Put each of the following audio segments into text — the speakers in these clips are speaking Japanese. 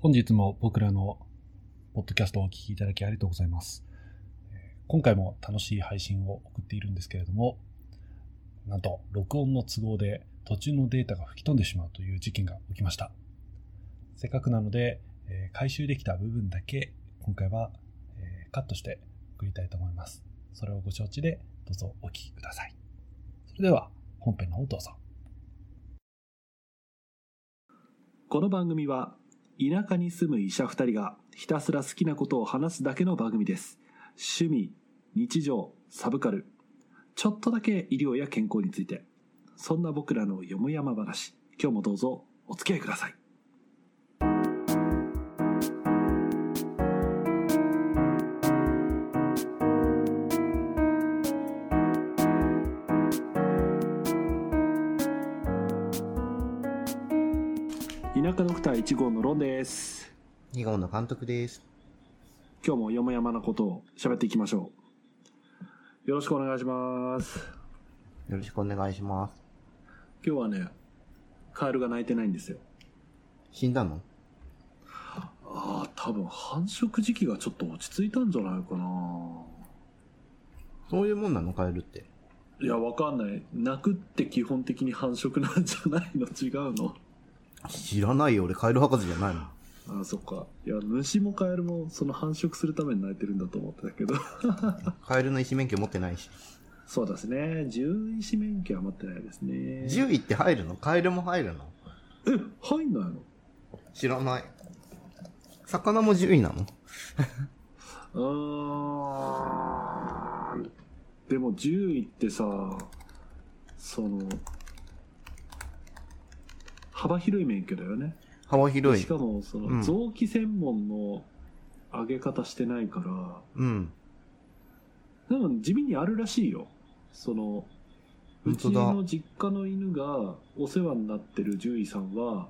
本日も僕らのポッドキャストをお聞きいただきありがとうございます。今回も楽しい配信を送っているんですけれども、なんと録音の都合で途中のデータが吹き飛んでしまうという事件が起きました。せっかくなので、え回収できた部分だけ今回は、えカットして送りたいと思います。それをご承知でどうぞお聞きください。それでは本編の方どうぞ。この番組は田舎に住む医者2人がひたすら好きなことを話すだけの番組です。趣味日常サブカル。ちょっとだけ医療や健康について。そんな僕らのよもやま話。今日もどうぞお付き合いください。舎ドクター1号のロンです。2号の監督です。今日もよもやまなことを喋っていきましょう。よろしくお願いします。よろしくお願いします。今日はねカエルが鳴いてないんですよ。死んだの？ああ多分繁殖時期がちょっと落ち着いたんじゃないかな。そういうもんなの？カエルって。いやわかんない。鳴くって基本的に繁殖なんじゃないの？違うの？知らないよ、俺カエル博士じゃないもん。ああそっか。いや虫もカエルもその繁殖するために鳴いてるんだと思ってたけど。カエルの医師免許持ってないし。そうですね。獣医師免許は持ってないですね。獣医って入るの？カエルも入るの？え入んないの？知らない。魚も獣医なの？あー。でも獣医ってさその幅広い免許だよね幅広いし。かもそうんの臓器専門の上げ方してないから、うん。でも地味にあるらしいよそのうちの実家の犬がお世話になってる獣医さんは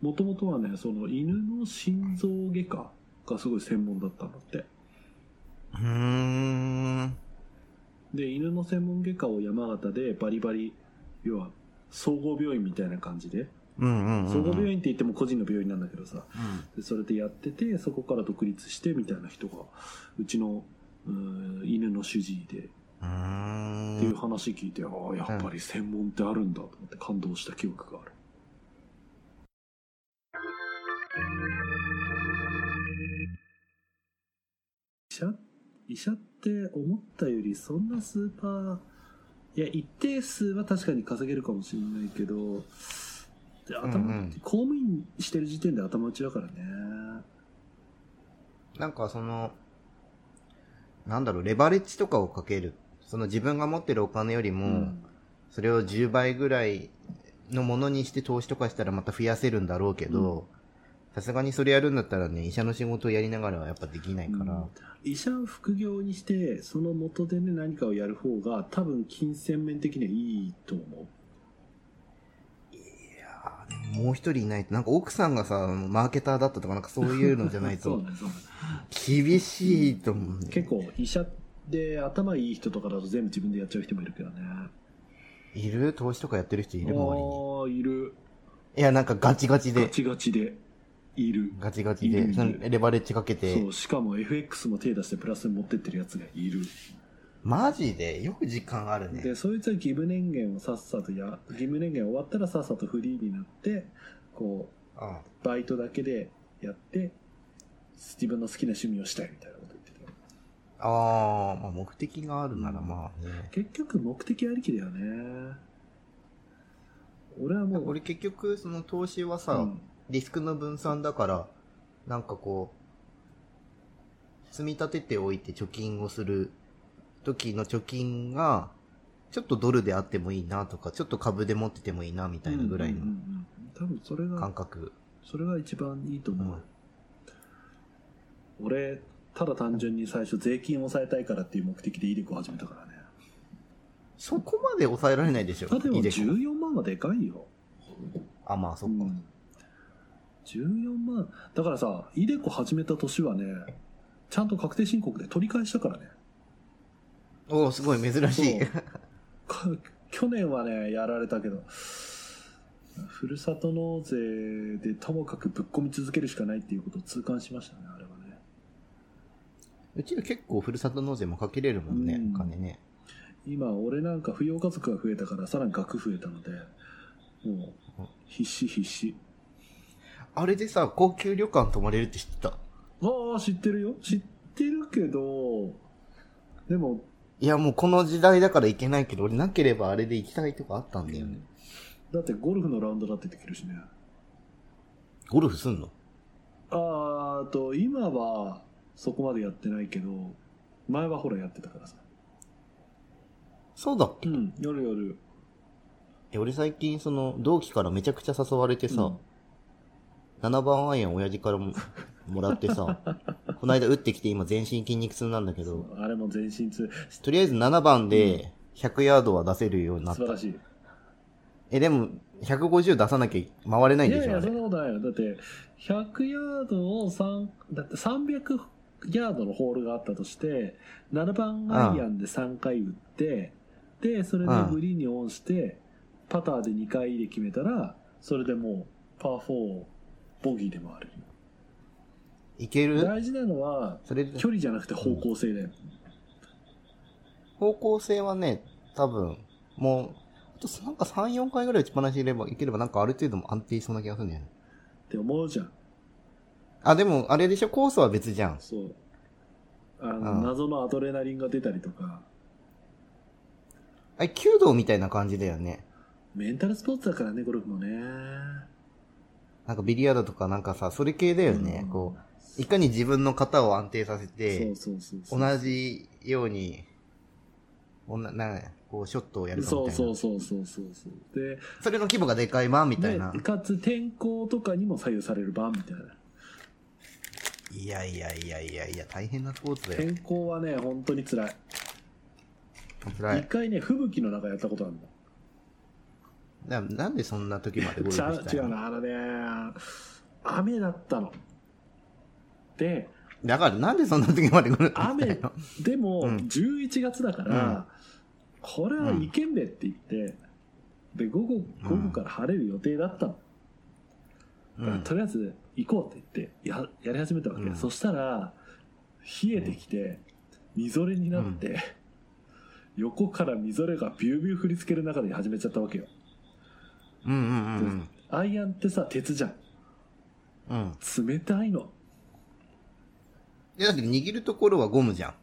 もともとはねその犬の心臓外科がすごい専門だったんだってうーん。で犬の専門外科を山形でバリバリ要は総合病院みたいな感じで。総合病院って言っても個人の病院なんだけどさ。うん。でそれでやっててそこから独立してみたいな人がうちのうー犬の主治医で。うってー。いうん話聞いて、ああやっぱり専門ってあるんだと思って感動した記憶がある。医者？医者って思ったよりそんなスーパーいや一定数は確かに稼げるかもしれないけどで頭、うんうん。公務員してる時点で頭打ちだからね。なんかその、なんだろう、レバレッジとかをかける。その自分が持ってるお金よりも、うん。それを10倍ぐらいのものにして投資とかしたらまた増やせるんだろうけど、さすがにそれやるんだったらね、医者の仕事をやりながらはやっぱできないから、うん。医者を副業にしてその元でね何かをやる方が多分金銭面的にはいいと思うもう一人いないと、なんか奥さんがさ、マーケターだったとかなんかそういうのじゃないと 厳しいと思う、ね。結構医者で頭いい人とかだと全部自分でやっちゃう人もいるけどね。いる？投資とかやってる人いる？周りに。ああいる。いや、なんかガチガチで、ガチガチで。いる。ガチガチで、レバレッジかけそてう、しかも FX も手出してプラスに持ってってるやつがいるマジでよく時間あるね。でそいつは義務年限をさっさとや義務年限終わったらさっさとフリーになってこうあバイトだけでやって自分の好きな趣味をしたいみたいなこと言ってたよあー、まあ目的があるならまあね。結局目的ありきだよね俺はもう俺結局、その投資はさ、うんリスクの分散だから、なんかこう、積み立てておいて貯金をする時の貯金が、ちょっとドルであってもいいなとか、ちょっと株で持っててもいいなみたいなぐらいのうんうんうんうん。多分それが感覚。それが一番いいと思う、俺ただ単純に最初税金を抑えたいからっていう目的でイデコ始めたからね。そこまで抑えられないでしょ。あでもイデコ。14万はでかいよ。あ、まあそっか。うん。14万。だからさイデコ始めた年はねちゃんと確定申告で取り返したからねおおすごい珍しい。去年はねやられたけどうふるさと納税でともかくぶっ込み続けるしかないっていうことを痛感しましたね、あれはね。うちら結構ふるさと納税もかけれるもんね、うんお金ね。今、俺なんか扶養家族が増えたから、さらに額増えたので、もう、必死必死。あれでさ、高級旅館泊まれるって知ってた？ああ、知ってるよ。知ってるけど、でも、いや、もうこの時代だから行けないけど、俺なければあれで行きたいとこあったんだよね。だってゴルフのラウンドだってできるしね。ゴルフすんの？あーあと、今はそこまでやってないけど、前はほらやってたからさ。そうだっけ、いうん、夜夜。や俺最近その、同期からめちゃくちゃ誘われてさ、うん7番アイアン親父からももらってさ、この間打ってきて今全身筋肉痛なんだけど、あれも全身痛。とりあえず7番で100ヤードは出せるようになった。素晴らしい。え、でも、150出さなきゃ回れないんいやいや、でしょあれ？そんなことないよ。だって、100ヤードを3、だって300ヤードのホールがあったとして、7番アイアンで3回打って、で、それでグリーンにオンして、パターで2回で決めたら、それでもう、パー4、ボギーで回れる。いける？大事なのは、それで、距離じゃなくて方向性だよ。方向性はね、多分、もう、あとなんか3、4回ぐらい打ちっぱなしいれば、いければなんかある程度も安定しそうな気がするんだよね。って思うじゃん。あ、でも、あれでしょ？コースは別じゃん。そう。あの、うん謎のアドレナリンが出たりとか、あれ、弓道みたいな感じだよね。メンタルスポーツだからね、ゴルフもね。なんかビリヤードとかなんかさ、それ系だよね。うんこう、いかに自分の型を安定させて。同じように、おな、な、こう、ショットをやるかみたいな。そうそうそうそうそう。で、それの規模がでかい版みたいなで。かつ天候とかにも左右される番みたいな。いやいやいやいやいや、大変なスポーツだよ。天候はね、本当に辛い。辛い。一回ね、吹雪の中やったことあるんだ。ななんでそんな時までゴルフしたいの違うな、あのね、雨だったの。で、だからなんでそんな時までゴルフしたい雨の、でもうん。11月だから、これはいけんべって言って、で、午後、午後から晴れる予定だったの。とりあえず行こうって言ってややり始めたわけ、うん。そしたら冷えてきてみぞれになって、横からみぞれがビュービュー降りつける中で始めちゃったわけよ。うんうんうんアイアンってさ鉄じゃん。うん。冷たいのいやだけど握るところはゴムじゃん。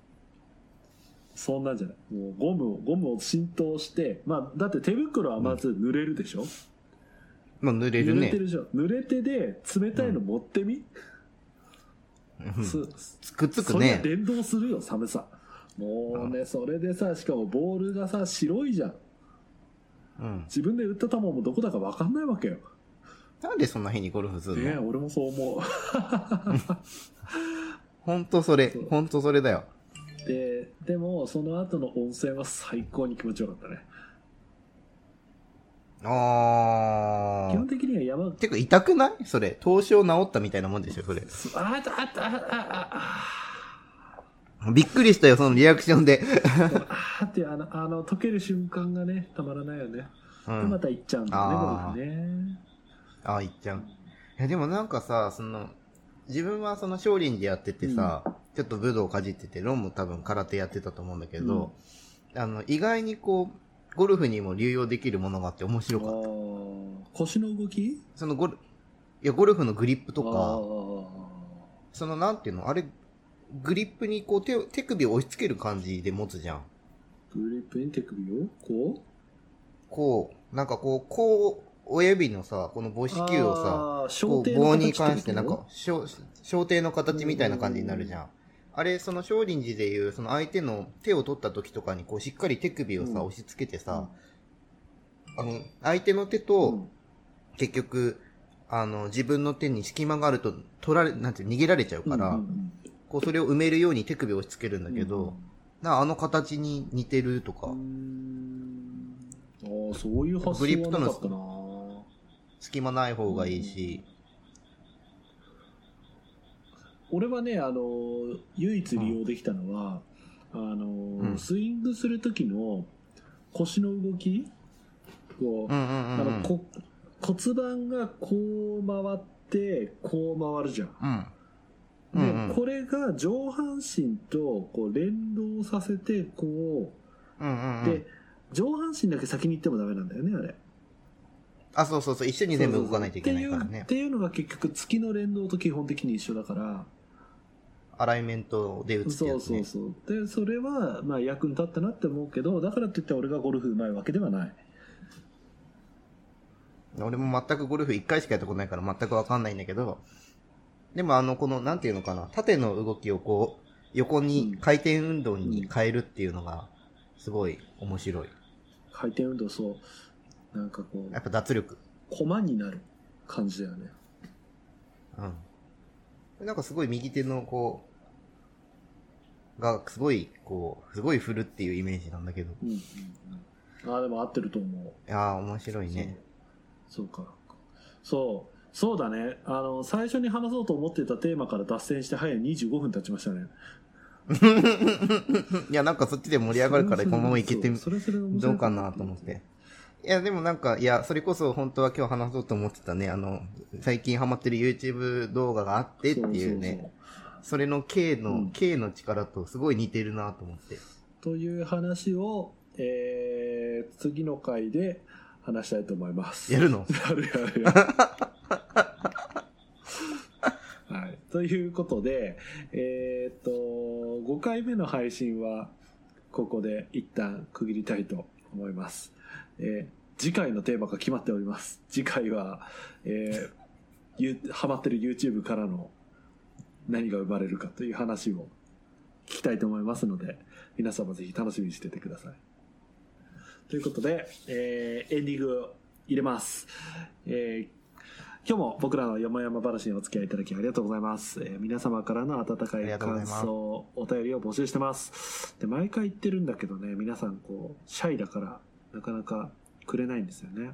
そんなんじゃない。もうゴムをゴムを浸透してまあだって手袋はまず濡れるでしょ、まあ濡れるね。濡れて。るじゃん濡れてで冷たいの持ってみ、うん。すくっつくそれ。連動するよ寒さ。もうねそれでさしかもボールがさ白いじゃん。うん。自分で打った球もどこだか分かんないわけよ。なんでそんな日にゴルフするねの俺もそう思 ほんとそれ。ほんとそれだよ。う。で、でも、その後の温泉は最高に気持ちよかったね。あー。基本的には山、てか痛くない？それ。凍傷治ったみたいなもんでしょそれ。あああったあったああびっくりしたよ、そのリアクションで。ああってあの、あの、溶ける瞬間がね、たまらないよね。うで、まん。た行っちゃうんだよね、あーゴルフね。あー、いっちゃう。いや、でもなんかさ、その、自分はその少林寺やっててさ、ちょっと武道をかじってて、ロンも多分空手やってたと思うんだけど、あの、意外にこう、ゴルフにも流用できるものがあって面あ白かった。ー。腰の動き？そのゴル、いや、ゴルフのグリップとあか、ー。そのなんていうの？あれ、グリップにこう手を、手首を押し付ける感じで持つじゃん。グリップに手首を？こう？こう、なんかこう、こう、親指のさ、この母子球をさ、こう棒に形関してなんか、小小手の形みたいな感じになるじゃん。あれ、その少林寺でいう、その相手の手を取った時とかに、こう、しっかり手首をさ、うん。押し付けてさ、あの、相手の手と、結局、あの、自分の手に隙間があると、取られ、なんて逃げられちゃうから、こう、それを埋めるように手首を押し付けるんだけど、うん。なあの形に似てるとか、ああそういう発グリップとの想はなかったな隙間ない方がいいし、俺はねあの唯一利用できたのは、あのうんスイングする時の腰の動きこう、うんうんうんうん。あのこ骨盤がこう回ってこう回るじゃん。うん。で、うんうんこれが上半身とこう連動させてこう。で上半身だけ先に行ってもダメなんだよねあれ。あ、そうそうそう。一緒に全部動かないといけないからねっていうのが結局月の連動と基本的に一緒だから。アライメントで打つってそうやつね。そうそう。で、それは、まあ役に立ったなって思うけど、だからといって俺がゴルフ上手いわけではない。俺も全くゴルフ1回しかやったことないから全くわかんないんだけど、でもあの、この、なんていうのかな、縦の動きをこう、横に回転運動に変えるっていうのが、すごい面白い。回転運動そう。なんかこやっぱ脱力。う、駒になる感じだよね。うん。なんかすごい右手のこう、が、すごい、こう、すごい振るっていうイメージなんだけど。うんうんうん。ああ、でも合ってると思う。いやー、面白いね。そうか。そう。そうだね。あの、最初に話そうと思ってたテーマから脱線して早い25分経ちましたね。いや、なんかそっちで盛り上がるから、このままいけてみどうかなと思って。。いや、でもなんか、いや、それこそ本当は今日話そうと思ってたね、あの、最近ハマってる YouTube 動画があってっていうね、それの K の、うん K の力とすごい似てるなと思って。という話を、えー、次の回で話したいと思います。やるの？やるやるやる。はい。ということで、えーっと、5回目の配信は、ここで一旦区切りたいと思います。えー次回のテーマが決まっております。次回は、えーゆハマってる YouTube からの何が生まれるかという話を聞きたいと思いますので、皆様ぜひ楽しみにしててください。ということで、えーエンディングを入れます。えー今日も僕らのよもやま話にお付き合いいただきありがとうございます。えー皆様からの温かい感想、お便りを募集してます。で、毎回言ってるんだけどね、皆さんこう、シャイだから、なかなかくれないんですよね。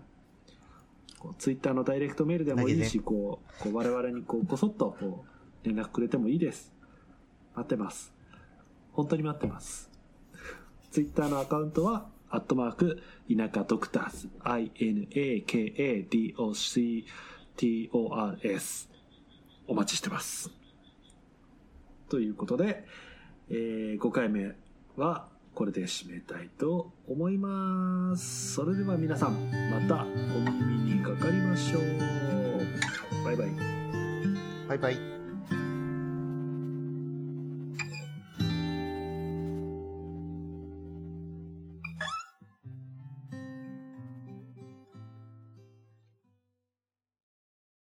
こうツイッターのダイレクトメールでもいいし、こう、こう我々にこう、こそっとこう、連絡くれてもいいです。待ってます。本当に待ってます。ツイッターのアカウントは、アットマーク、田舎ドクターズ、I-N-A-K-A-D-O-C-T-O-R-S。お待ちしてます。ということで、えー5回目はこれで締めたいと思います。それでは皆さん、またお耳にかかりましょう。バイバイ。バイバイ。